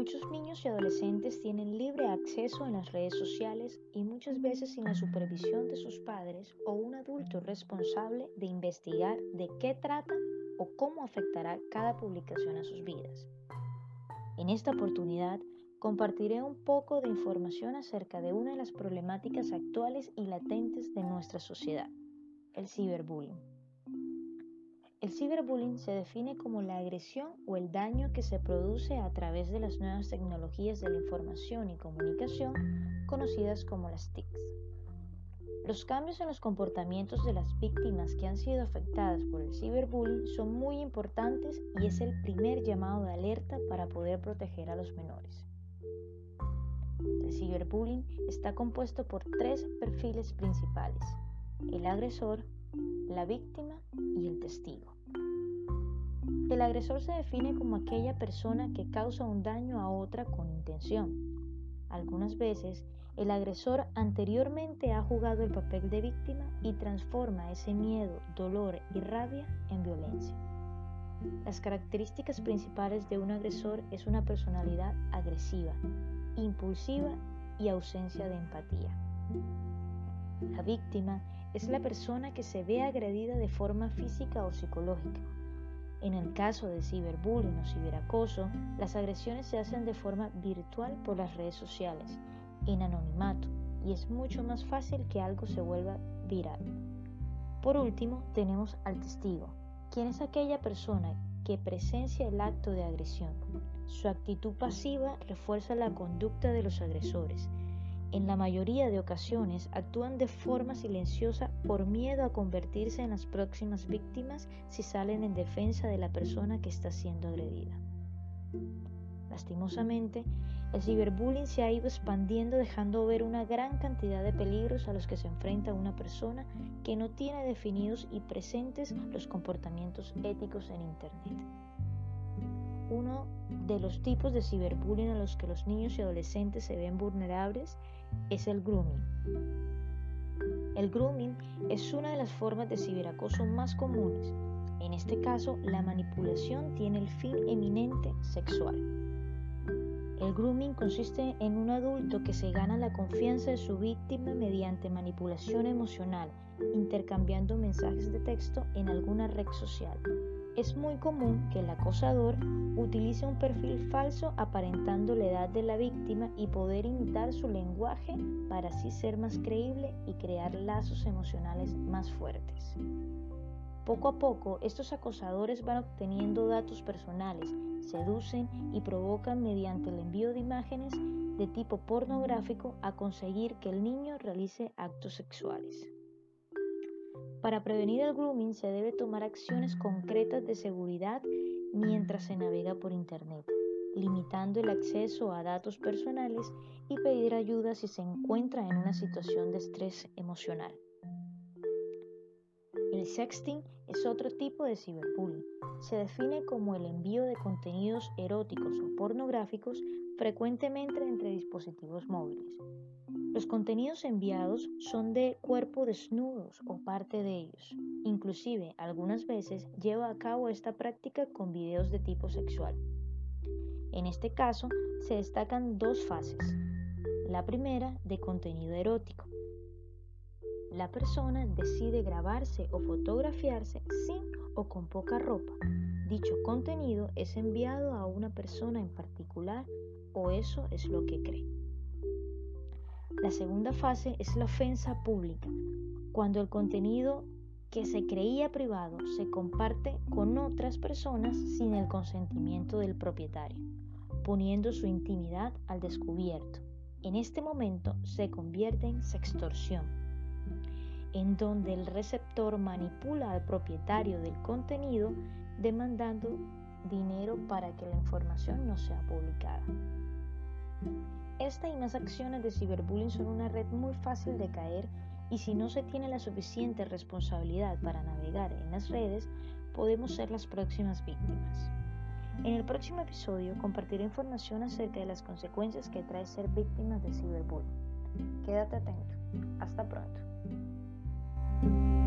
Muchos niños y adolescentes tienen libre acceso en las redes sociales y muchas veces sin la supervisión de sus padres o un adulto responsable de investigar de qué trata o cómo afectará cada publicación a sus vidas. En esta oportunidad compartiré un poco de información acerca de una de las problemáticas actuales y latentes de nuestra sociedad, el ciberbullying. El ciberbullying se define como la agresión o el daño que se produce a través de las nuevas tecnologías de la información y comunicación conocidas como las TICs. Los cambios en los comportamientos de las víctimas que han sido afectadas por el ciberbullying son muy importantes y es el primer llamado de alerta para poder proteger a los menores. El ciberbullying está compuesto por tres perfiles principales, el agresor, la víctima y el testigo. El agresor se define como aquella persona que causa un daño a otra con intención. Algunas veces, el agresor anteriormente ha jugado el papel de víctima y transforma ese miedo, dolor y rabia en violencia. Las características principales de un agresor es una personalidad agresiva, impulsiva y ausencia de empatía. La víctima es la persona que se ve agredida de forma física o psicológica. En el caso de ciberbullying o ciberacoso, las agresiones se hacen de forma virtual por las redes sociales, en anonimato, y es mucho más fácil que algo se vuelva viral. Por último, tenemos al testigo, quien es aquella persona que presencia el acto de agresión. Su actitud pasiva refuerza la conducta de los agresores en la mayoría de ocasiones actúan de forma silenciosa por miedo a convertirse en las próximas víctimas si salen en defensa de la persona que está siendo agredida. Lastimosamente, el ciberbullying se ha ido expandiendo dejando ver una gran cantidad de peligros a los que se enfrenta una persona que no tiene definidos y presentes los comportamientos éticos en Internet. Uno de los tipos de ciberbullying a los que los niños y adolescentes se ven vulnerables es el grooming. El grooming es una de las formas de ciberacoso más comunes. En este caso, la manipulación tiene el fin eminente sexual. El grooming consiste en un adulto que se gana la confianza de su víctima mediante manipulación emocional, intercambiando mensajes de texto en alguna red social. Es muy común que el acosador utilice un perfil falso aparentando la edad de la víctima y poder imitar su lenguaje para así ser más creíble y crear lazos emocionales más fuertes. Poco a poco, estos acosadores van obteniendo datos personales, seducen y provocan mediante el envío de imágenes de tipo pornográfico a conseguir que el niño realice actos sexuales. Para prevenir el grooming se debe tomar acciones concretas de seguridad mientras se navega por Internet, limitando el acceso a datos personales y pedir ayuda si se encuentra en una situación de estrés emocional. El sexting es otro tipo de ciberbullying. Se define como el envío de contenidos eróticos o pornográficos frecuentemente entre dispositivos móviles. Los contenidos enviados son de cuerpo desnudos o parte de ellos. Inclusive, algunas veces lleva a cabo esta práctica con videos de tipo sexual. En este caso, se destacan dos fases. La primera, de contenido erótico. La persona decide grabarse o fotografiarse sin o con poca ropa. Dicho contenido es enviado a una persona en particular o eso es lo que cree. La segunda fase es la ofensa pública, cuando el contenido que se creía privado se comparte con otras personas sin el consentimiento del propietario, poniendo su intimidad al descubierto. En este momento se convierte en sextorsión, en donde el receptor manipula al propietario del contenido demandando dinero para que la información no sea publicada. Esta y más acciones de ciberbullying son una red muy fácil de caer y si no se tiene la suficiente responsabilidad para navegar en las redes, podemos ser las próximas víctimas. En el próximo episodio compartiré información acerca de las consecuencias que trae ser víctima de ciberbullying. Quédate atento. Hasta pronto. thank you